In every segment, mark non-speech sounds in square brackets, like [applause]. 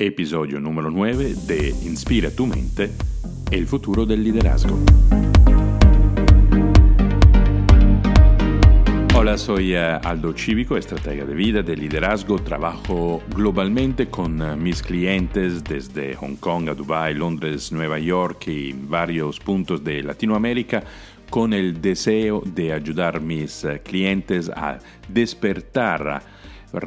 episodio número 9 de Inspira tu mente, el futuro del liderazgo. Hola, soy eh, Aldo Cívico, estratega de vida, de liderazgo. Trabajo globalmente con eh, mis clientes desde Hong Kong a Dubai, Londres, Nueva York y varios puntos de Latinoamérica con el deseo de ayudar a mis eh, clientes a despertar,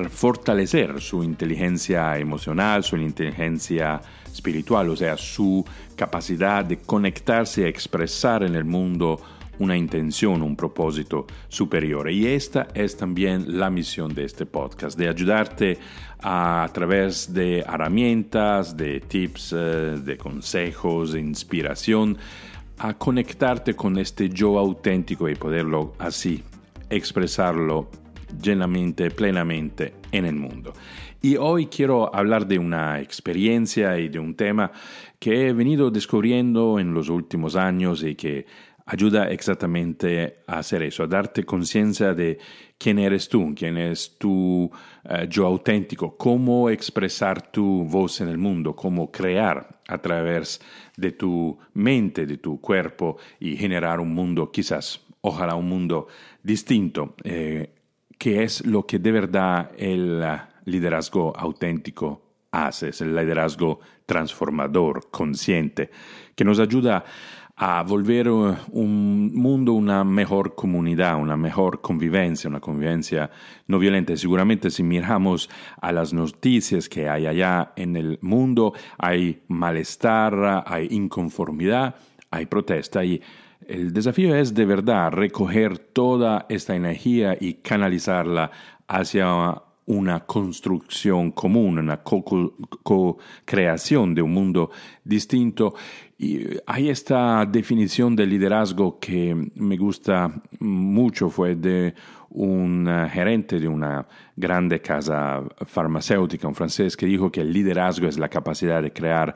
fortalecer su inteligencia emocional, su inteligencia espiritual, o sea, su capacidad de conectarse y expresar en el mundo una intención, un propósito superior. Y esta es también la misión de este podcast, de ayudarte a, través de herramientas, de tips, eh, de consejos, de inspiración, a conectarte con este yo auténtico y poderlo así expresarlo llenamente, plenamente en el mundo. Y hoy quiero hablar de una experiencia y de un tema que he venido descubriendo en los últimos años y que ayuda exactamente a hacer eso, a darte conciencia de quién eres tú, quién es tu eh, yo auténtico, cómo expresar tu voz en el mundo, cómo crear a través de tu mente, de tu cuerpo y generar un mundo quizás, ojalá un mundo distinto, eh, que es lo que de verdad el liderazgo auténtico hace, es el liderazgo transformador, consciente, que nos ayuda a volver uh, un mundo una mejor comunidad, una mejor convivencia, una convivencia no violenta. Seguramente si miramos a las noticias que hay allá en el mundo, hay malestar, hay inconformidad, hay protesta y el desafío es de verdad recoger toda esta energía y canalizarla hacia una construcción común, una co-creación de un mundo distinto. Y hay esta definición de liderazgo que me gusta mucho, fue de un gerente de una grande casa farmacéutica, un francés, que dijo que el liderazgo es la capacidad de crear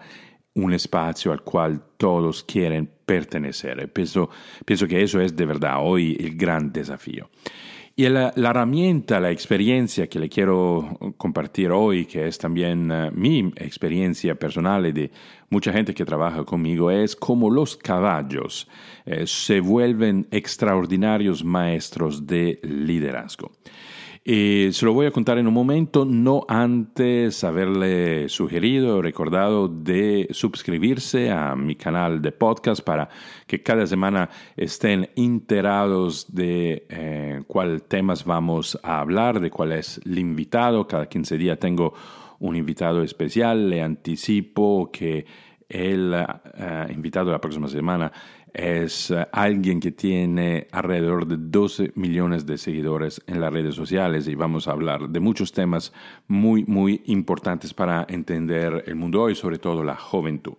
un espacio al cual todos quieren pertenecer. Pienso, pienso que eso es de verdad hoy el gran desafío. Y la, herramienta, la experiencia que le quiero compartir hoy, que es también eh, mi experiencia personal y de mucha gente que trabaja conmigo, es cómo los caballos eh, se vuelven extraordinarios maestros de liderazgo. Y se lo voy a contar en un momento, no antes haberle sugerido recordado de suscribirse a mi canal de podcast para que cada semana estén enterados de eh, cuáles temas vamos a hablar, de cuál es el invitado. Cada 15 días tengo un invitado especial. Le anticipo que el eh, invitado de la próxima semana es eh, alguien que tiene alrededor de 12 millones de seguidores en las redes sociales y vamos a hablar de muchos temas muy, muy importantes para entender el mundo hoy, sobre todo la juventud.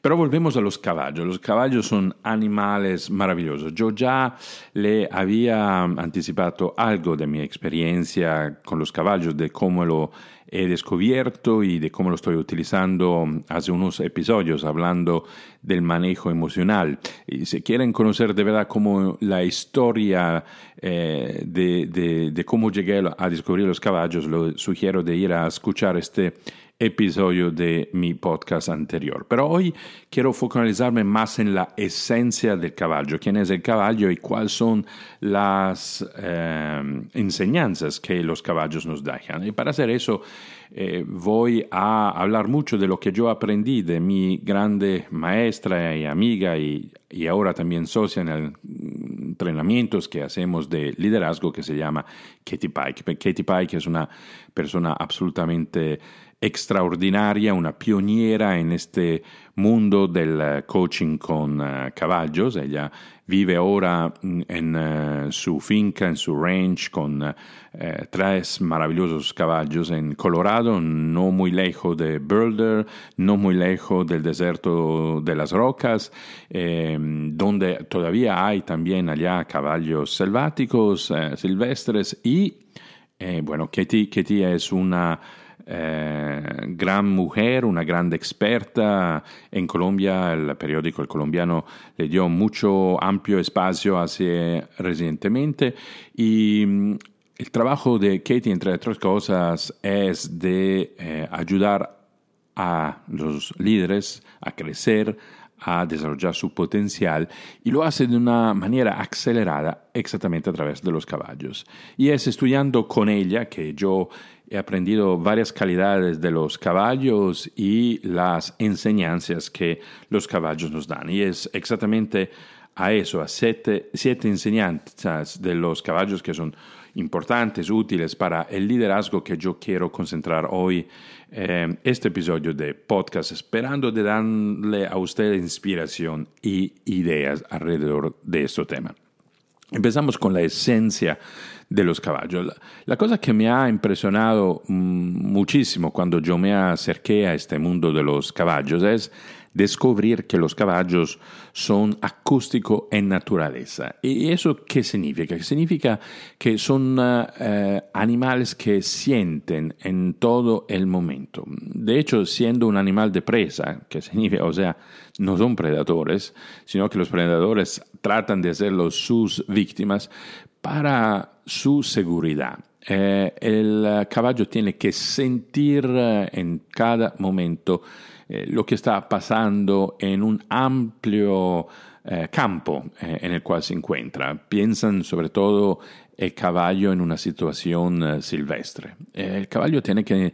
Pero volvemos a los caballos. Los caballos son animales maravillosos. Yo ya le había anticipado algo de mi experiencia con los caballos, de cómo lo he descubierto y de cómo lo estoy utilizando hace unos episodios hablando del manejo emocional. Y si quieren conocer de verdad cómo la historia eh, de, de, cómo llegué a descubrir los caballos, lo sugiero de ir a escuchar este episodio de mi podcast anterior. Pero hoy quiero focalizarme más en la esencia del caballo, quién es el caballo y cuáles son las eh, enseñanzas que los caballos nos dejan. Y para hacer eso eh, voy a hablar mucho de lo que yo aprendí de mi grande maestra y amiga y, ahora también socia en el entrenamientos que hacemos de liderazgo que se llama Katie Pike. Katie Pike es una persona absolutamente extraordinaria, una pioniera en este mundo del eh, coaching con uh, caballos. Ella vive ahora mm, en uh, su finca, en su ranch, con tres maravillosos caballos en Colorado, no muy lejos de Boulder, no muy lejos del desierto de las rocas, em, donde todavía hay también allá caballos selváticos, silvestres y, bueno, Katie, Katie es una eh, gran mujer, una gran experta. En Colombia, el periódico El Colombiano le dio mucho amplio espacio hace recientemente y mm, el trabajo de Katie, entre otras cosas, es de eh, ayudar a los líderes a crecer, a desarrollar su potencial y lo hace de una manera acelerada exactamente a través de los caballos. Y es estudiando con ella que yo he aprendido varias calidades de los caballos y las enseñanzas que los caballos nos dan. Y es exactamente a eso, a siete, siete enseñanzas de los caballos que son importantes, útiles para el liderazgo que yo quiero concentrar hoy eh, este episodio de podcast, esperando de darle a usted inspiración y ideas alrededor de este tema. Empezamos con la esencia de los caballos. La, cosa que me ha impresionado mm, muchísimo cuando yo me acerqué a este mundo de los caballos es descubrir que los caballos son acústicos en naturaleza. ¿Y eso qué significa? Significa que son eh, animales que sienten en todo el momento. De hecho, siendo un animal de presa, que significa, o sea, no son predadores, sino que los predadores tratan de hacerlos sus víctimas para su seguridad. Eh, el caballo tiene que sentir eh, en cada momento eh, lo que está pasando en un amplio eh, campo eh, en el cual se encuentra. Piensan sobre todo el caballo en una situación silvestre. el caballo tiene que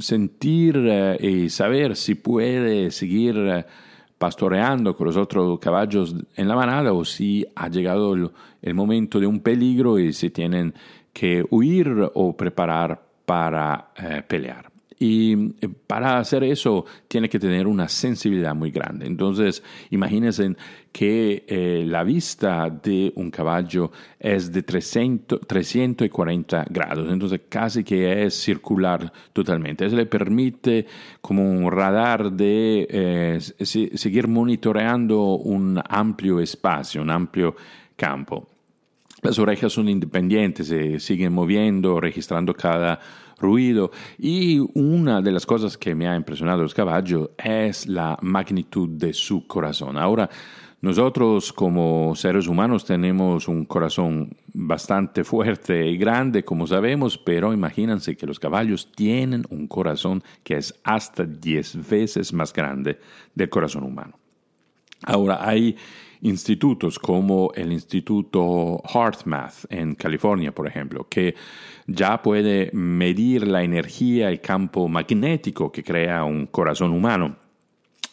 sentir y saber si puede seguir pastoreando con los otros caballos en la manada o si ha llegado el, momento de un peligro y si tienen que huir o preparar para pelear. Y eh, para hacer eso tiene que tener una sensibilidad muy grande. Entonces, imagínense que eh, la vista de un caballo es de 300, 340 grados, entonces casi que es circular totalmente. Eso le permite como un radar de eh, seguir monitoreando un amplio espacio, un amplio campo. Las orejas son independientes, se siguen moviendo, registrando cada ruido. Y una de las cosas que me ha impresionado los caballos es la magnitud de su corazón. Ahora, nosotros como seres humanos tenemos un corazón bastante fuerte y grande, como sabemos, pero imagínense que los caballos tienen un corazón que es hasta 10 veces más grande del corazón humano. Ahora, hay institutos como el Instituto HeartMath en California, por ejemplo, que ya puede medir la energía, el campo magnético que crea un corazón humano.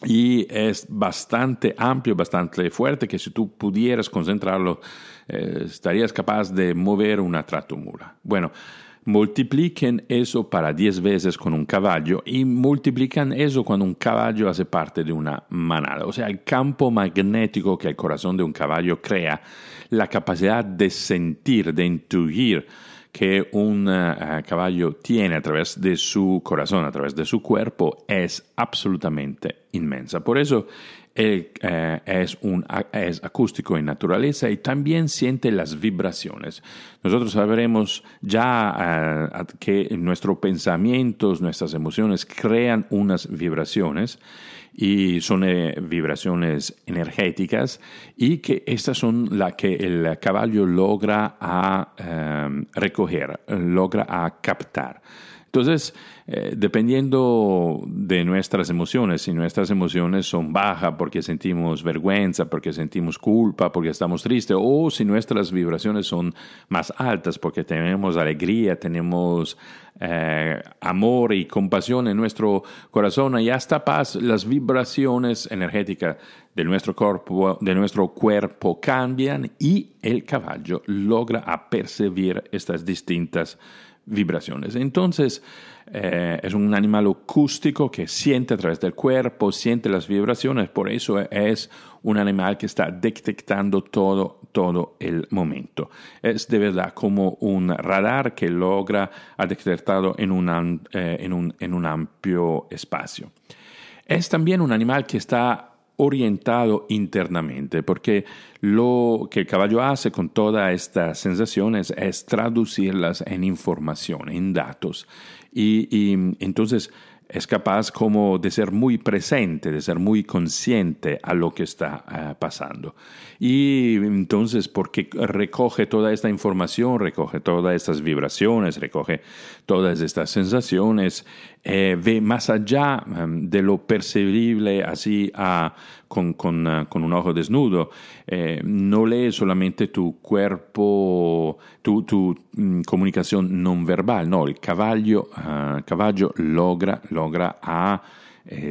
Y es bastante amplio, bastante fuerte, que si tú pudieras concentrarlo, eh, estarías capaz de mover una tratomula. Bueno, multipliquen eso para 10 veces con un caballo y multiplican eso cuando un caballo hace parte de una manada. O sea, el campo magnético que el corazón de un caballo crea, la capacidad de sentir, de intuir que un eh, caballo tiene a través de su corazón, a través de su cuerpo, es absolutamente inmensa. Por eso él eh, es, un, es acústico en naturaleza y también siente las vibraciones. Nosotros sabremos ya eh, que nuestros pensamientos, nuestras emociones crean unas vibraciones y son eh, vibraciones energéticas y que estas son las que el caballo logra a recoger, logra a captar. Entonces, eh, dependiendo de nuestras emociones, si nuestras emociones son bajas porque sentimos vergüenza, porque sentimos culpa, porque estamos tristes, o si nuestras vibraciones son más altas porque tenemos alegría, tenemos eh, amor y compasión en nuestro corazón y hasta paz, las vibraciones energéticas de nuestro cuerpo, de nuestro cuerpo cambian y el caballo logra apercibir estas distintas vibraciones. Entonces, eh, es un animal acústico que siente a través del cuerpo, siente las vibraciones, por eso es un animal que está detectando todo, todo el momento. Es de verdad como un radar que logra detectarlo en, un, eh, en, un, en un amplio espacio. Es también un animal que está orientado internamente, porque lo que el caballo hace con todas estas sensaciones es traducirlas en información, en datos. Y, entonces es capaz como de ser muy presente, de ser muy consciente a lo que está eh, pasando. Y entonces, porque recoge toda esta información, recoge todas estas vibraciones, recoge todas estas sensaciones, eh, ve más allá em, de lo percibible así con, con, un ojo desnudo. no lee solamente tu cuerpo, tu, tu mm, comunicación non verbal, no, el caballo, caballo logra, logra a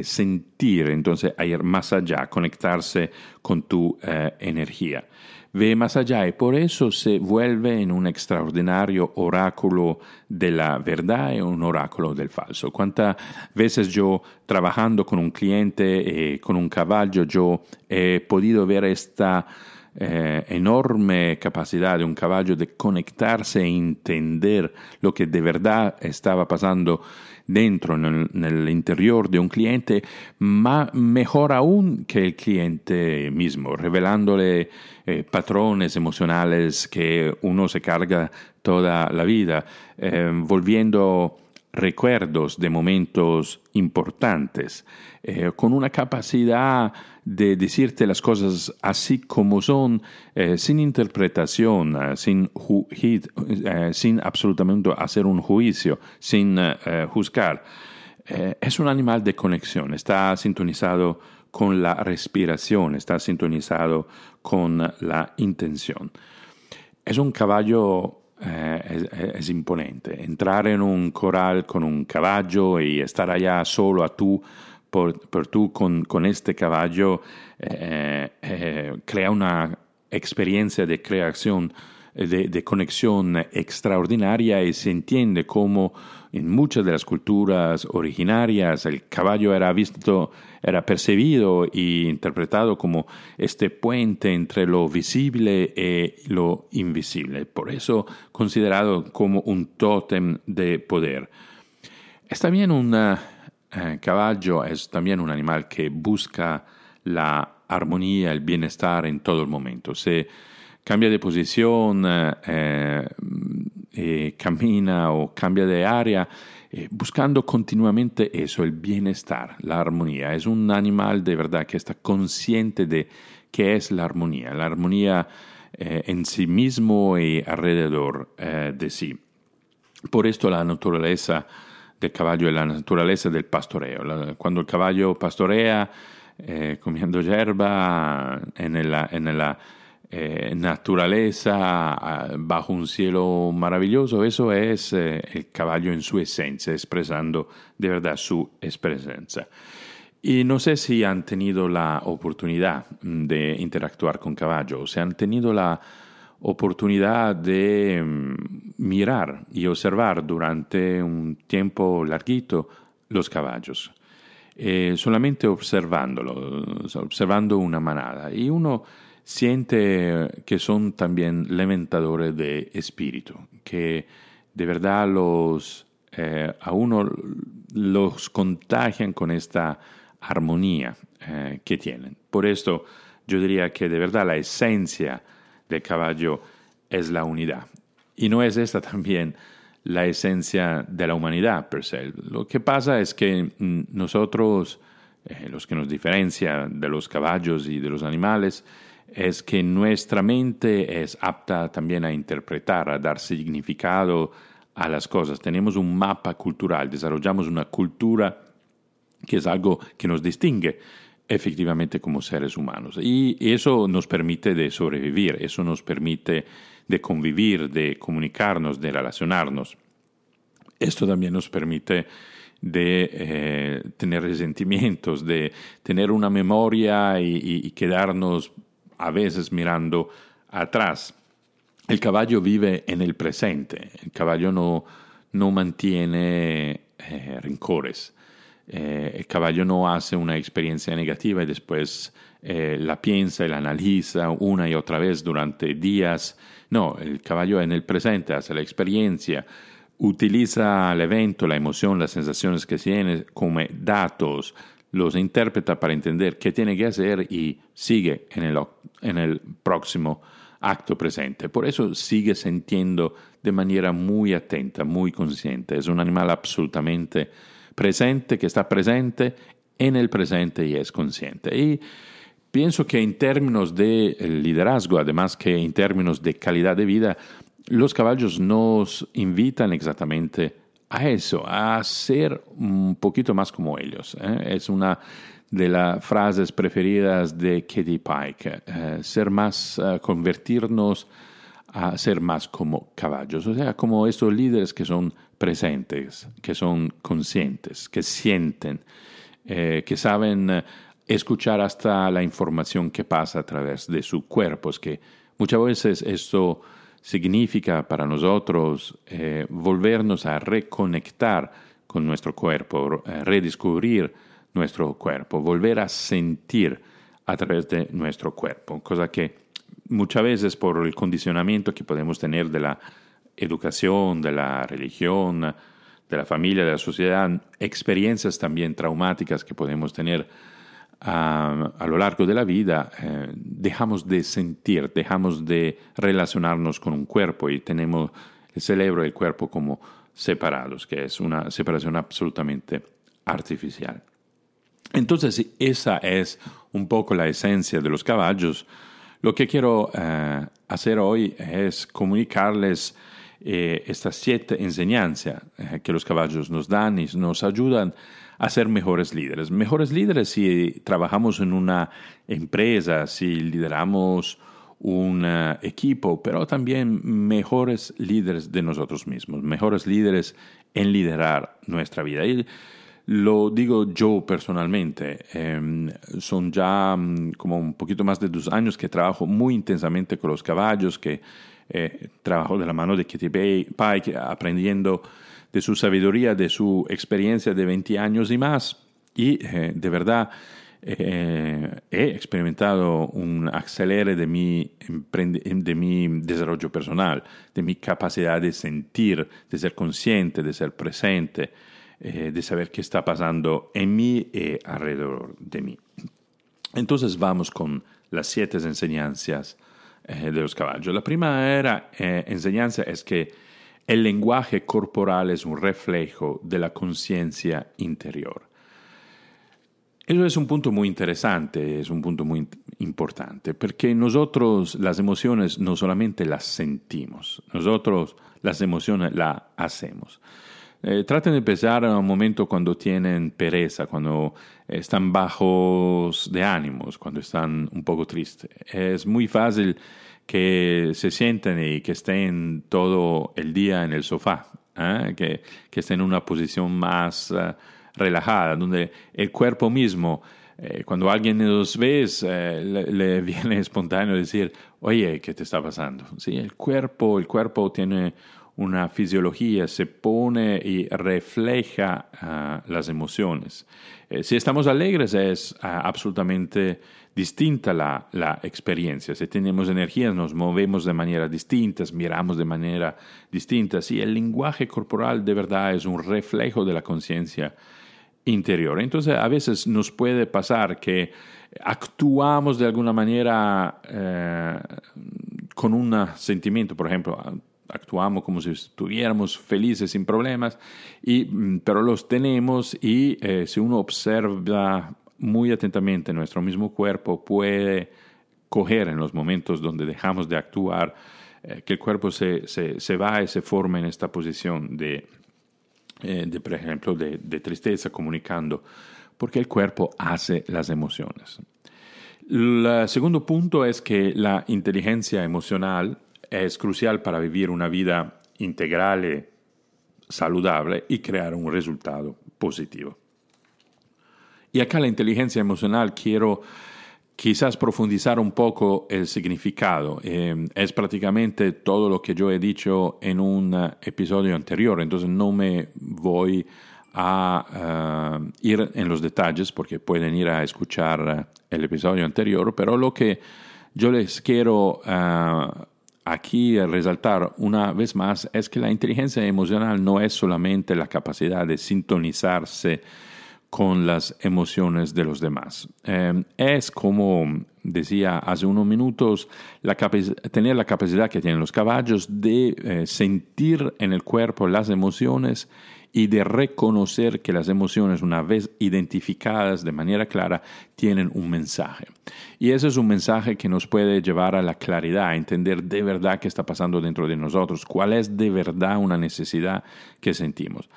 sentir, entonces a ir más allá, conectarse con tu energía ve más allá y por eso se vuelve en un extraordinario oráculo de la verdad y un oráculo del falso. ¿Cuántas veces yo trabajando con un cliente, eh, con un caballo, yo he podido ver esta eh, enorme capacidad de un caballo de conectarse e entender lo que de verdad estaba pasando dentro, en el, interior de un cliente, mejor aún que el cliente mismo, revelándole eh, patrones emocionales que uno se carga toda la vida, eh, volviendo recuerdos de momentos importantes, eh, con una capacidad de decirte las cosas así como son, eh, sin interpretación, eh, sin, sin absolutamente hacer un juicio, sin juzgar. es un animal de conexión, está sintonizado con la respiración, está sintonizado con la intención. Es un caballo eh, es, imponente. Entrar en un coral con un caballo y estar allá solo a tú, por, tú con, con, este caballo, eh, eh, crea una experiencia de creación de, conexión extraordinaria y se entiende cómo en muchas de las culturas originarias el caballo era visto, era percibido e interpretado como este puente entre lo visible y lo invisible, por eso considerado como un tótem de poder. Es también un eh, caballo, es también un animal que busca la armonía, el bienestar en todo el momento. Se, cambia de posición, eh, eh, camina o cambia de área, buscando continuamente eso, el bienestar, la armonía. Es un animal de verdad que está consciente de qué es la armonía, la armonía en sí mismo y alrededor de sí. Por esto la naturaleza del caballo es la naturaleza del pastoreo. cuando el caballo pastorea, comiendo hierba en la, en la eh, naturaleza bajo un cielo maravilloso, eso es eh, el caballo en su esencia, expresando de verdad su presencia. Y no sé si han tenido la oportunidad de interactuar con caballos, si han tenido la oportunidad de mm, mirar y observar durante un tiempo larguito los caballos. Eh, solamente observándolo, observando una manada. Y uno siente que son también lamentadores de espíritu, que de verdad los, eh, a uno los contagian con esta armonía eh, que tienen. Por esto yo diría que de verdad la esencia del caballo es la unidad. Y no es esta también la esencia de la humanidad per se. Lo que pasa es que mm, nosotros, eh, los que nos diferencia de los caballos y de los animales, es que nuestra mente es apta también a interpretar, a dar significado a las cosas. Tenemos un mapa cultural, desarrollamos una cultura que es algo que nos distingue efectivamente como seres humanos. Y eso nos permite de sobrevivir, eso nos permite de convivir, de comunicarnos, de relacionarnos. Esto también nos permite de eh, tener resentimientos, de tener una memoria y quedarnos a veces mirando atrás. El caballo vive en el presente, el caballo no, no mantiene eh, rencores, eh, el caballo no hace una experiencia negativa y después eh, la piensa y la analiza una y otra vez durante días. No, el caballo en el presente hace la experiencia, utiliza el evento, la emoción, las sensaciones que tiene como datos, los interpreta para entender qué tiene que hacer y sigue en el, en el próximo acto presente. Por eso sigue sintiendo de manera muy atenta, muy consciente. Es un animal absolutamente presente, que está presente en el presente y es consciente. Y pienso que en términos de liderazgo, además que en términos de calidad de vida, los caballos nos invitan exactamente a eso, a ser un poquito más como ellos. ¿eh? Es una de las frases preferidas de Katie Pike, eh, ser más, eh, convertirnos a ser más como caballos, o sea, como estos líderes que son presentes, que son conscientes, que sienten, que saben escuchar hasta la información que pasa a través de sus cuerpos, que muchas veces esto significa para nosotros eh, volvernos a reconectar con nuestro cuerpo, eh, redescubrir nuestro cuerpo, volver a sentir a través de nuestro cuerpo, cosa que muchas veces por el condicionamiento que podemos tener de la educación, de la religión, de la familia, de la sociedad, experiencias también traumáticas que podemos tener a, lo largo de la vida eh, dejamos de sentir, dejamos de relacionarnos con un cuerpo y tenemos el cerebro y el cuerpo como separados, que es una separación absolutamente artificial. Entonces, esa es un poco la esencia de los caballos. Lo que quiero eh, hacer hoy es comunicarles eh, estas siete enseñanzas que los caballos nos dan y nos ayudan a ser mejores líderes. Mejores líderes si trabajamos en una empresa, si lideramos un eh, equipo, pero también mejores líderes de nosotros mismos, mejores líderes en liderar nuestra vida. Y lo digo yo personalmente, em, son ya mm, como un poquito más de dos años que trabajo muy intensamente con los caballos, que eh, trabajo de la mano de Kitty Pike, aprendiendo de su sabiduría, de su experiencia de 20 años y más. Y eh, de verdad eh, he experimentado un acelere de mi, de mi desarrollo personal, de mi capacidad de sentir, de ser consciente, de ser presente, eh, de saber qué está pasando en mí y alrededor de mí. Entonces vamos con las siete enseñanzas de los caballos. La primera enseñanza es que el lenguaje corporal es un reflejo de la conciencia interior. Eso es un punto muy interesante, es un punto muy importante, porque nosotros las emociones no solamente las sentimos, nosotros las emociones las hacemos. Eh, traten de pensar en un momento cuando tienen pereza, cuando están bajos de ánimos, cuando están un poco tristes. Es muy fácil que se sienten y que estén todo el día en el sofá, ¿eh? que, estén en una posición más uh, relajada, donde el cuerpo mismo, eh, cuando alguien nos ve, eh, le, le, [laughs] viene espontáneo decir, oye, ¿qué te está pasando? ¿Sí? El cuerpo, el cuerpo tiene una fisiología, se pone y refleja uh, las emociones. si estamos alegres es uh, absolutamente distinta la, la, experiencia. Si tenemos energía, nos movemos de manera distinta, miramos de manera distinta. Sí, el lenguaje corporal de verdad es un reflejo de la conciencia interior. Entonces, a veces nos puede pasar que actuamos de alguna manera eh, con un sentimiento, por ejemplo, actuamos como si estuviéramos felices sin problemas, y, mm, pero los tenemos y eh, si uno observa muy atentamente nuestro mismo cuerpo puede coger en los momentos donde dejamos de actuar, eh, que el cuerpo se, se, va y se forma en esta posición de, eh, de por ejemplo, de, de, tristeza comunicando, porque el cuerpo hace las emociones. El segundo punto es que la inteligencia emocional es crucial para vivir una vida integral saludable y crear un resultado positivo. Y acá la inteligencia emocional quiero quizás profundizar un poco el significado. Eh, es prácticamente todo lo que yo he dicho en un episodio anterior, entonces no me voy a eh, ir en los detalles porque pueden ir a escuchar el episodio anterior, pero lo que yo les quiero uh, aquí resaltar una vez más es que la inteligencia emocional no es solamente la capacidad de sintonizarse con las emociones de los demás. Eh, es como decía hace unos minutos, la tener la capacidad que tienen los caballos de eh, sentir en el cuerpo las emociones y de reconocer que las emociones, una vez identificadas de manera clara, tienen un mensaje. Y ese es un mensaje que nos puede llevar a la claridad, a entender de verdad qué está pasando dentro de nosotros, cuál es de verdad una necesidad que sentimos.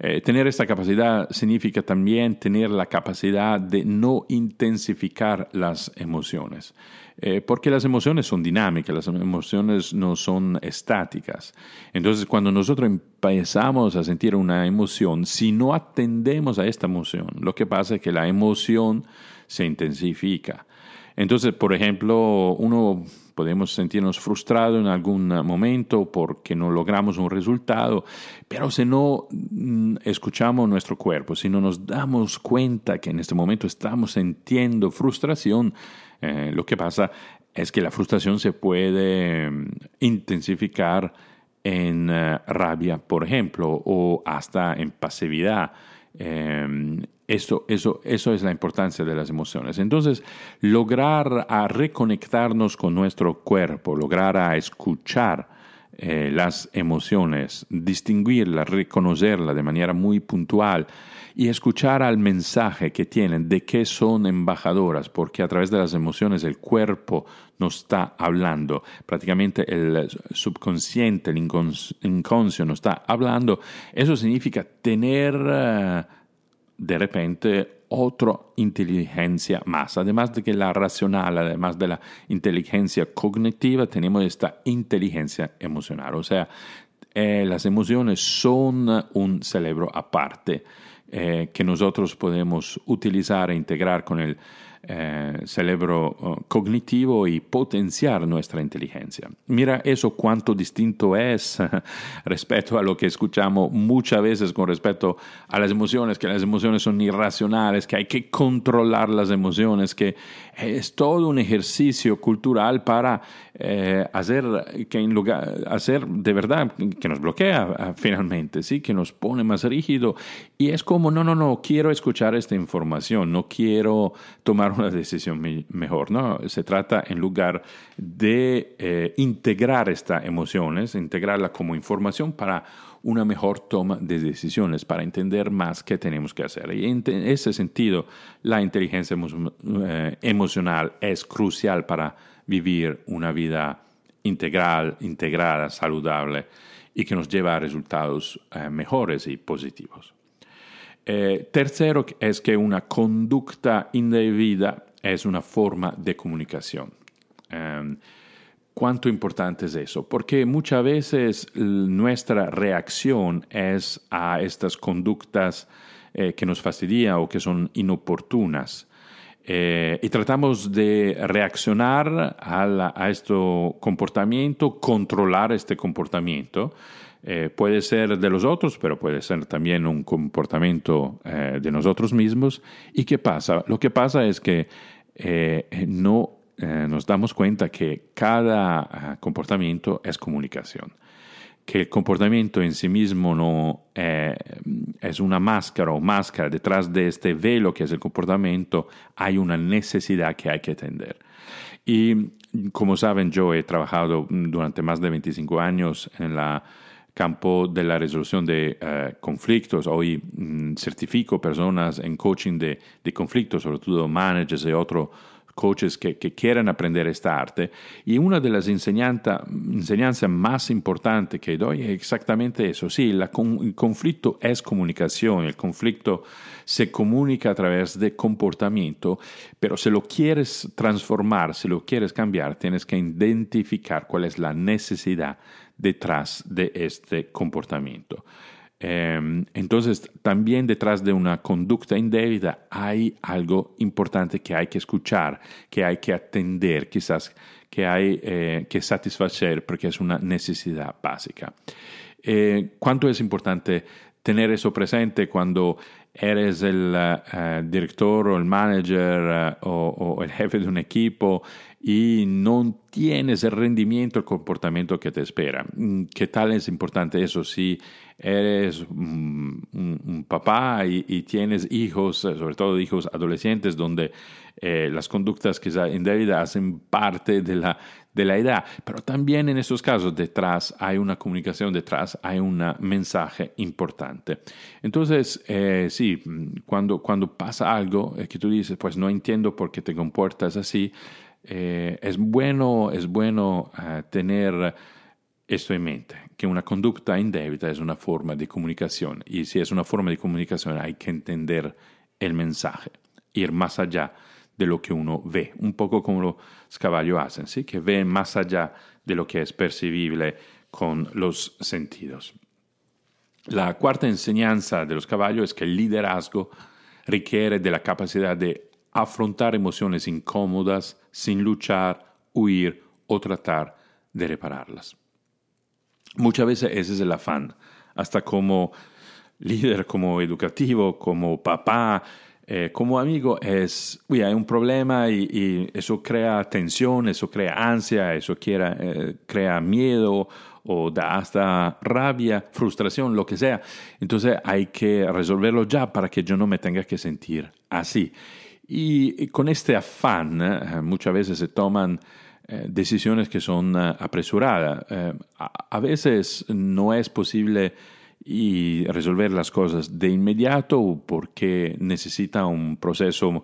Eh, tener esta capacidad significa también tener la capacidad de no intensificar las emociones. Eh, porque las emociones son dinámicas, las emociones no son estáticas. Entonces, cuando nosotros empezamos a sentir una emoción, si no atendemos a esta emoción, lo que pasa es que la emoción se intensifica. Entonces, por ejemplo, uno podemos sentirnos frustrados en algún momento porque no logramos un resultado, pero si no mm, escuchamos nuestro cuerpo, si no nos damos cuenta que en este momento estamos sintiendo frustración, eh, lo que pasa es que la frustración se puede mm, intensificar en eh, rabia, por ejemplo, o hasta en pasividad. Em, eso, eso, es la importancia de las emociones. Entonces, lograr a reconectarnos con nuestro cuerpo, lograr a escuchar eh, las emociones, distinguirlas, reconocerlas de manera muy puntual y escuchar al mensaje que tienen, de qué son embajadoras, porque a través de las emociones el cuerpo nos está hablando, prácticamente el subconsciente, el inconscio nos está hablando. Eso significa tener eh, de repente otra inteligencia más. Además de que la racional, además de la inteligencia cognitiva, tenemos esta inteligencia emocional. O sea, eh, las emociones son un cerebro aparte eh, que nosotros podemos utilizar e integrar con el eh, cerebro eh, cognitivo y potenciar nuestra inteligencia. Mira eso cuánto distinto es [laughs] respecto a lo que escuchamos muchas veces con respecto a las emociones, que las emociones son irracionales, que hay que controlar las emociones, que es todo un ejercicio cultural para eh, hacer que en lugar hacer de verdad que nos bloquea finalmente, sí, que nos pone más rígido y es como no no no quiero escuchar esta información, no quiero tomar una decisión mejor, no se trata en lugar de eh, integrar estas emociones, integrarla como información para una mejor toma de decisiones para entender más qué tenemos que hacer. Y en ese sentido, la inteligencia eh, emocional es crucial para vivir una vida integral, integrada, saludable y que nos lleva a resultados eh, mejores y positivos. Eh, tercero es que una conducta indebida es una forma de comunicación. Em, ¿Cuánto importante es eso? Porque muchas veces nuestra reacción es a estas conductas eh, que nos fastidian o que son inoportunas. Eh, y tratamos de reaccionar a, a este comportamiento, controlar este comportamiento. Eh, puede ser de los otros, pero puede ser también un comportamiento de nosotros mismos. ¿Y qué pasa? Lo que pasa es que no eh, nos damos cuenta que cada ah, comportamiento es comunicación, que el comportamiento en sí mismo no eh, es una máscara o máscara, detrás de este velo que es el comportamiento hay una necesidad que hay que atender. Y como saben, yo he trabajado durante más de 25 años en el campo de la resolución de eh, conflictos. Hoy mm, certifico personas en coaching de, de conflictos, sobre todo managers y otros coaches que, que quieran aprender esta arte. Y una de las enseñanzas más importantes que doy es exactamente eso. Sí, el conflicto es comunicación, el conflicto se comunica a través de comportamiento, pero si lo quieres transformar, si lo quieres cambiar, tienes que identificar cuál es la necesidad detrás de este comportamiento. Em, entonces, también detrás de una conducta indebida hay algo importante que hay que escuchar, que hay que atender, quizás que hay eh, que satisfacer porque es una necesidad básica. Eh, ¿Cuánto es importante tener eso presente cuando eres el eh, director o el manager o, el jefe de un equipo y no tienes el rendimiento, el comportamiento que te espera. Mm, ¿Qué tal es importante eso? Si eres un, papá y, tienes hijos, eh, sobre todo hijos adolescentes, donde eh, las conductas quizá indebidas hacen parte de la, de la edad, pero también en estos casos detrás hay una comunicación, detrás hay un mensaje importante. Entonces, eh, sí, cuando, cuando pasa algo que tú dices, pues no entiendo por qué te comportas así, es bueno, es bueno tener esto en mente, que una conducta indebita es una forma de comunicación y si es una forma de comunicación hay que entender el mensaje, ir más allá de lo que uno ve, un poco como los caballos hacen, ¿sí? que ven más allá de lo que es percibible con los sentidos. La cuarta enseñanza de los caballos es que el liderazgo requiere de la capacidad de afrontar emociones incómodas sin luchar, huir o tratar de repararlas. Muchas veces ese es el afán, hasta como líder, como educativo, como papá, eh, como amigo, es, uy, hay un problema y, eso crea tensión, eso crea ansia, eso eh, crea miedo o da hasta rabia, frustración, lo que sea. Entonces hay que resolverlo ya para que yo no me tenga que sentir así. Y, con este afán eh, muchas veces se toman eh, decisiones que son eh, apresuradas. A, veces no es posible resolver las cosas de inmediato porque necesita un proceso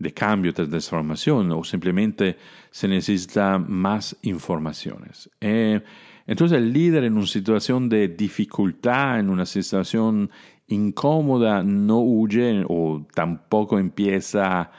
de cambio, de transformación o simplemente se necesita más informaciones. entonces el líder en una situación de dificultad, en una situación incómoda, no huye o tampoco empieza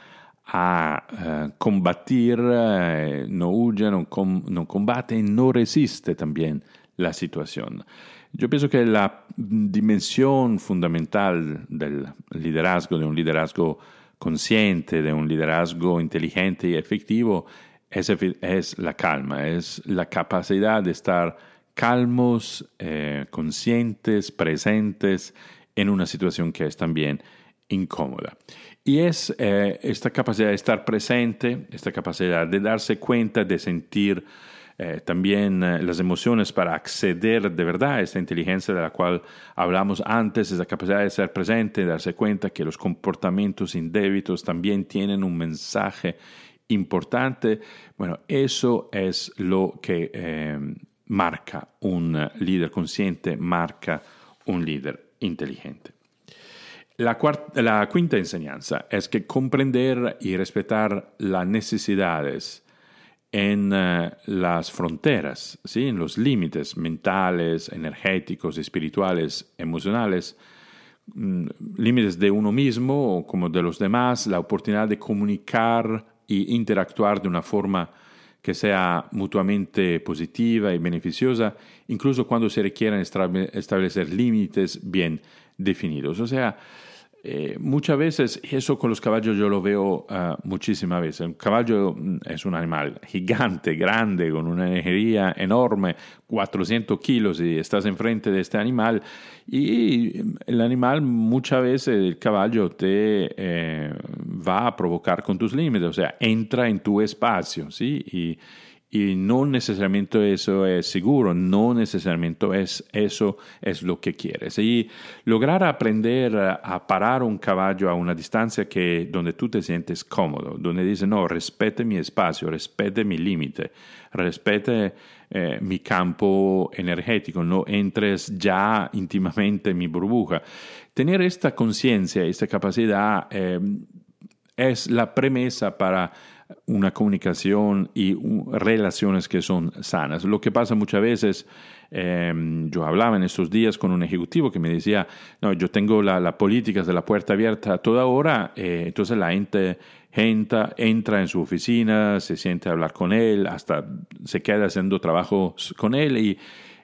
a uh, combatir, eh, no huye, no, no, combate, no resiste también la situación. Yo pienso que la dimensión fundamental del liderazgo, de un liderazgo consciente, de un liderazgo inteligente y efectivo, es, es la calma, es la capacidad de estar calmos, eh, conscientes, presentes en una situación que es también incómoda. Y es eh, esta capacidad de estar presente, esta capacidad de darse cuenta, de sentir eh, también eh, las emociones para acceder de verdad a esta inteligencia de la cual hablamos antes, esa capacidad de ser presente, darse cuenta que los comportamientos indébitos también tienen un mensaje importante. Bueno, eso es lo que marca un líder consciente, marca un líder inteligente. La, quinta enseñanza es que comprender y respetar las necesidades en eh, las fronteras, ¿sí? en los límites mentales, energéticos, espirituales, emocionales, mm, límites de uno mismo o como de los demás, la oportunidad de comunicar e interactuar de una forma que sea mutuamente positiva y beneficiosa, incluso cuando se requieran establecer límites bien definidos. O sea, eh, muchas veces, eso con los caballos yo lo veo uh, muchísimas veces. Un caballo mm, es un animal gigante, grande, con una energía enorme, 400 kilos, y estás enfrente de este animal. Y el animal, muchas veces, el caballo te eh, va a provocar con tus límites, o sea, entra en tu espacio, ¿sí? Y, no necesariamente eso es seguro, no necesariamente es, eso es lo que quieres. Y lograr aprender a parar un caballo a una distancia que, donde tú te sientes cómodo, donde dices, no, respete mi espacio, respete mi límite, respete eh, mi campo energético, no entres ya íntimamente en mi burbuja. Tener esta conciencia, esta capacidad eh, es la premisa para una comunicación y relaciones que son sanas. Lo que pasa muchas veces, em, yo hablaba en estos días con un ejecutivo que me decía, no, yo tengo la, la política de la puerta abierta a toda hora, eh, entonces la gente entra, en su oficina, se siente a hablar con él, hasta se queda haciendo trabajo con él y,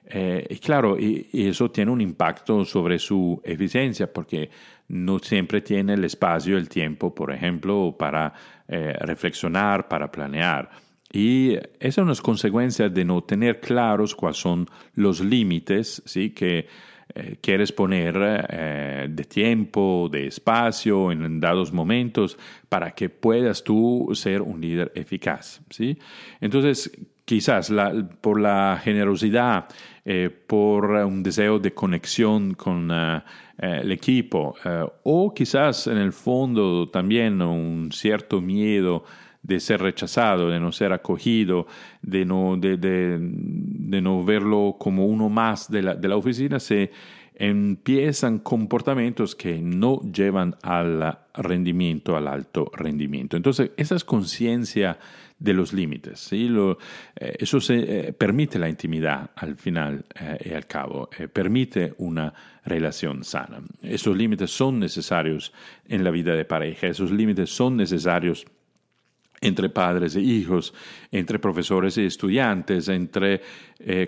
eh, claro, y, eso tiene un impacto sobre su eficiencia porque no siempre tiene el espacio, el tiempo, por ejemplo, para eh, reflexionar, para planear. Y esa es una consecuencia de no tener claros cuáles son los límites ¿sí? que eh, quieres poner eh, de tiempo, de espacio en dados momentos para que puedas tú ser un líder eficaz. ¿sí? Entonces, quizás por la generosidad, eh, por un deseo de conexión con el equipo o quizás en el fondo también un cierto miedo de ser rechazado, de no ser acogido, de no, de, no verlo como uno más de la, de la oficina, se empiezan comportamientos que no llevan al rendimiento, al alto rendimiento. Entonces, esa es conciencia de los límites. eh, eso se, eh, permite la intimidad al final eh, y al cabo, permite una relación sana. Esos límites son necesarios en la vida de pareja, esos límites son necesarios entre padres e hijos, entre profesores y estudiantes, entre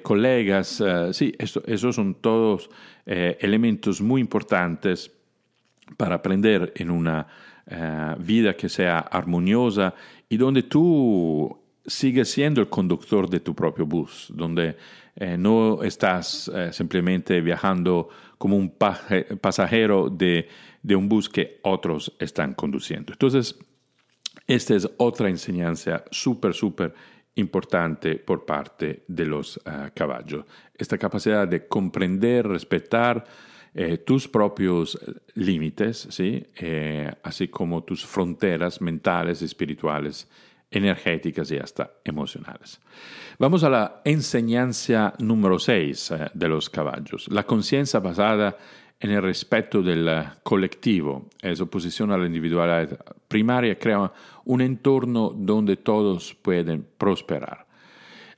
colegas. Sí, esos son todos elementos muy importantes para aprender en una vida que sea armoniosa y donde tú sigues siendo el conductor de tu propio bus, donde no estás simplemente viajando como un pasajero de, de un bus que otros están conduciendo. Entonces, esta es otra enseñanza súper, súper importante por parte de los uh, caballos. Esta capacidad de comprender, respetar eh, tus propios límites, ¿sí? Eh, así como tus fronteras mentales, espirituales, energéticas y hasta emocionales. Vamos a la enseñanza número 6 eh, de los caballos, la conciencia basada en el respeto del colectivo, es oposición a la individualidad primaria, crea un entorno donde todos pueden prosperar.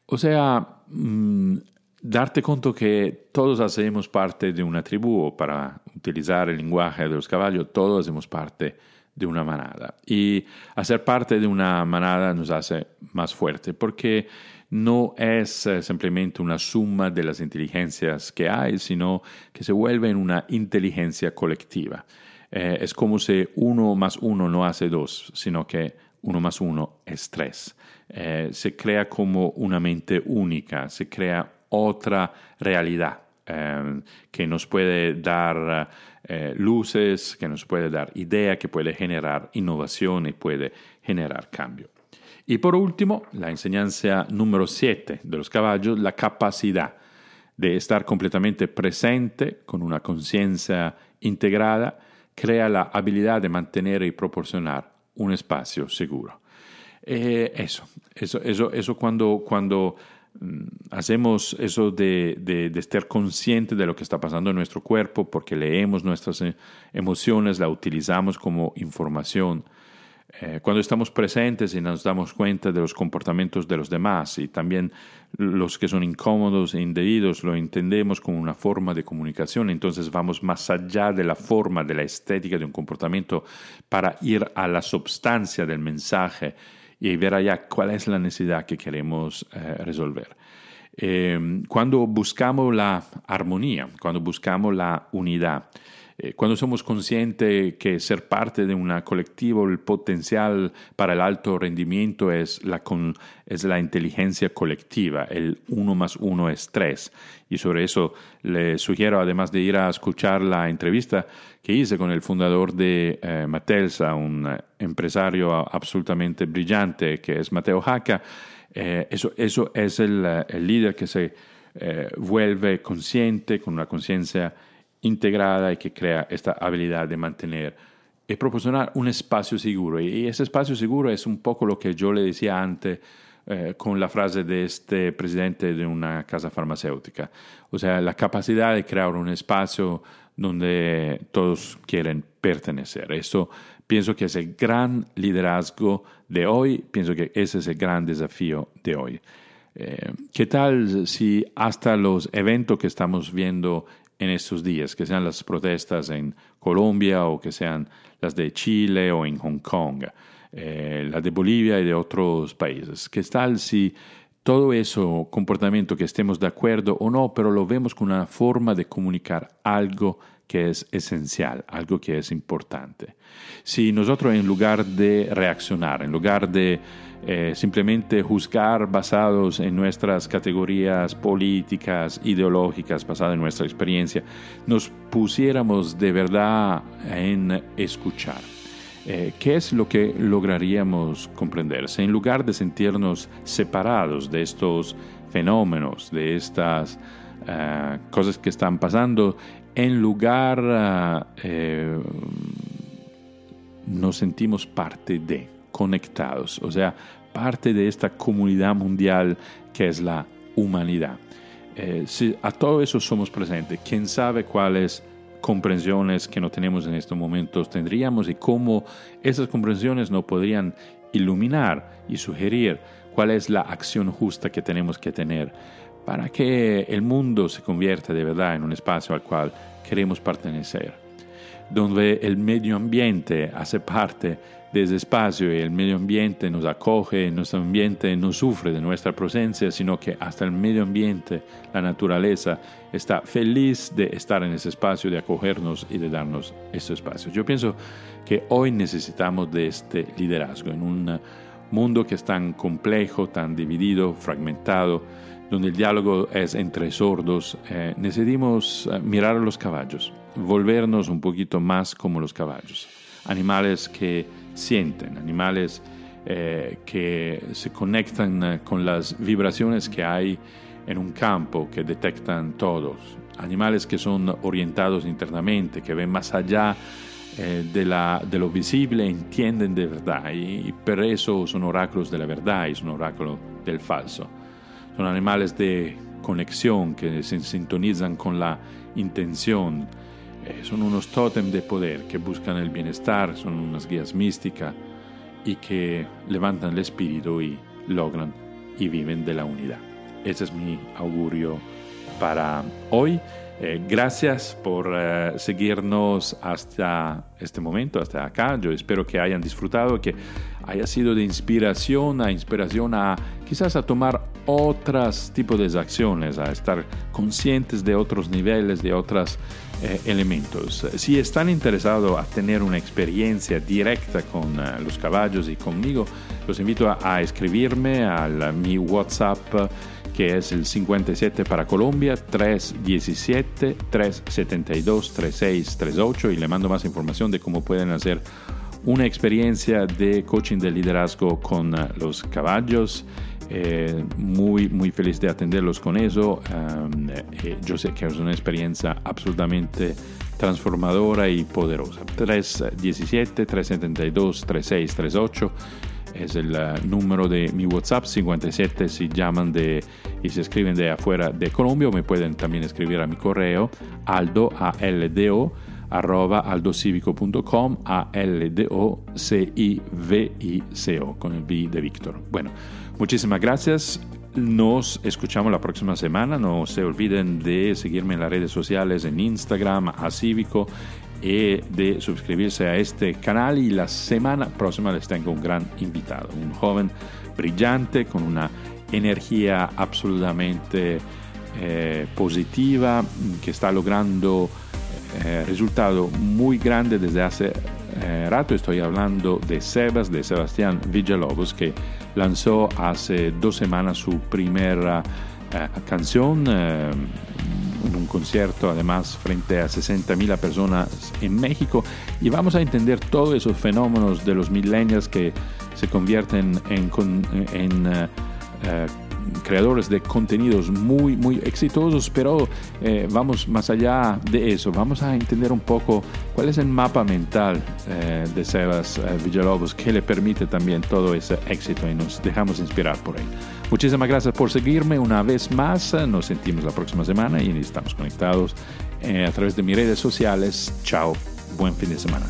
O sea, mm, darte cuenta que todos hacemos parte de una tribu, o para utilizar el lenguaje de los caballos, todos hacemos parte de una manada. Y hacer parte de una manada nos hace más fuerte, porque no es eh, simplemente una suma de las inteligencias que hay, sino que se vuelve en una inteligencia colectiva. Eh, es como si uno más uno no hace dos, sino que uno más uno es tres. Eh, se crea como una mente única, se crea otra realidad que nos puede dar luces, que nos puede dar idea, que puede generar innovación y puede generar cambio. Y por último, la enseñanza número 7 de los caballos, la capacidad de estar completamente presente con una conciencia integrada, crea la habilidad de mantener y proporcionar un espacio seguro. Eh, eso, eso, eso, eso cuando, cuando hacemos eso de, de, de, estar consciente de lo que está pasando en nuestro cuerpo, porque leemos nuestras eh, emociones, la utilizamos como información, eh, cuando estamos presentes y nos damos cuenta de los comportamientos de los demás y también los que son incómodos e indebidos lo entendemos como una forma de comunicación, entonces vamos más allá de la forma, de la estética de un comportamiento para ir a la substancia del mensaje y ver allá cuál es la necesidad que queremos eh, resolver. Eh, cuando buscamos la armonía, cuando buscamos la unidad, eh, cuando somos conscientes que ser parte de una colectivo, el potencial para el alto rendimiento es la, es la inteligencia colectiva, el uno más uno es tres. Y sobre eso le sugiero, además de ir a escuchar la entrevista que hice con el fundador de eh, Matelsa, un empresario absolutamente brillante que es Mateo Jaca, eh, eso, eso es el, el líder que se vuelve consciente, con una conciencia integrada y que crea esta habilidad de mantener y proporcionar un espacio seguro. Y ese espacio seguro es un poco lo que yo le decía antes eh, con la frase de este presidente de una casa farmacéutica. O sea, la capacidad de crear un espacio donde todos quieren pertenecer. Eso pienso que es el gran liderazgo de hoy, pienso que ese es el gran desafío de hoy. Eh, ¿Qué tal si hasta los eventos que estamos viendo en estos días, que sean las protestas en Colombia o que sean las de Chile o en Hong Kong, eh, las de Bolivia y de otros países. ¿Qué tal si todo eso comportamiento que estemos de acuerdo o no, pero lo vemos como una forma de comunicar algo que es esencial, algo que es importante. Si nosotros en lugar de reaccionar, en lugar de eh, simplemente juzgar basados en nuestras categorías políticas, ideológicas, basadas en nuestra experiencia, nos pusiéramos de verdad en escuchar. Eh, ¿Qué es lo que lograríamos comprenderse? En lugar de sentirnos separados de estos fenómenos, de estas eh, cosas que están pasando, en lugar eh, nos sentimos parte de, conectados, o sea, parte de esta comunidad mundial que es la humanidad. si a todo eso somos presentes, quién sabe cuáles comprensiones que no tenemos en estos momentos tendríamos y cómo esas comprensiones nos podrían iluminar y sugerir cuál es la acción justa que tenemos que tener para que el mundo se convierta de verdad en un espacio al cual queremos pertenecer, donde el medio ambiente hace parte de ese espacio y el medio ambiente nos acoge, nuestro ambiente no sufre de nuestra presencia, sino que hasta el medio ambiente, la naturaleza, está feliz de estar en ese espacio, de acogernos y de darnos ese espacio. Yo pienso que hoy necesitamos de este liderazgo en un mundo que es tan complejo, tan dividido, fragmentado, donde el diálogo es entre sordos, eh, necesitamos eh, mirar a los caballos, volvernos un poquito más como los caballos, animales que sienten, animales eh, que se conectan con las vibraciones que hay en un campo que detectan todos, animales que son orientados internamente, que ven más allá eh, de, la, de, lo visible, entienden de verdad y, por eso son oráculos de la verdad y son oráculos del falso. Son animales de conexión que se sintonizan con la intención. Eh, son unos tótem de poder que buscan el bienestar, son unas guías místicas y que levantan el espíritu y logran y viven de la unidad. Ese es mi augurio para hoy. Eh, gracias por eh, seguirnos hasta este momento, hasta acá. Yo espero que hayan disfrutado, que haya sido de inspiración a inspiración a quizás a tomar otros tipos de acciones, a estar conscientes de otros niveles, de otros eh, elementos. Si están interesados a tener una experiencia directa con los caballos y conmigo, los invito a, escribirme a mi WhatsApp que es el 57 para Colombia, 317-372-3638 y le mando más información de cómo pueden hacer una experiencia de coaching de liderazgo con uh, los caballos. Eh, muy, muy feliz de atenderlos con eso. Um, eh, yo sé que es una experiencia absolutamente transformadora y poderosa. 317-372-3638 es el uh, número de mi WhatsApp 57 si llaman de y se escriben de afuera de Colombia o me pueden también escribir a mi correo aldo aldo arroba aldocivico.com a l d o c i v i c o con el B de Víctor. Bueno, muchísimas gracias. Nos escuchamos la próxima semana. No se olviden de seguirme en las redes sociales, en Instagram, a Cívico, y de suscribirse a este canal. Y la semana próxima les tengo un gran invitado, un joven brillante con una energía absolutamente eh, positiva que está logrando eh, resultado muy grande desde hace eh, rato. Estoy hablando de Sebas, de Sebastián Villalobos, que lanzó hace dos semanas su primera eh, canción en un concierto además frente a 60.000 personas en México y vamos a entender todos esos fenómenos de los millennials que se convierten en, en creadores de contenidos muy, muy exitosos, pero eh, vamos más allá de eso, vamos a entender un poco cuál es el mapa mental eh, de Sebas eh, Villalobos que le permite también todo ese éxito y nos dejamos inspirar por él. Muchísimas gracias por seguirme una vez más, nos sentimos la próxima semana y estamos conectados a través de mis redes sociales. Chao, buen fin de semana.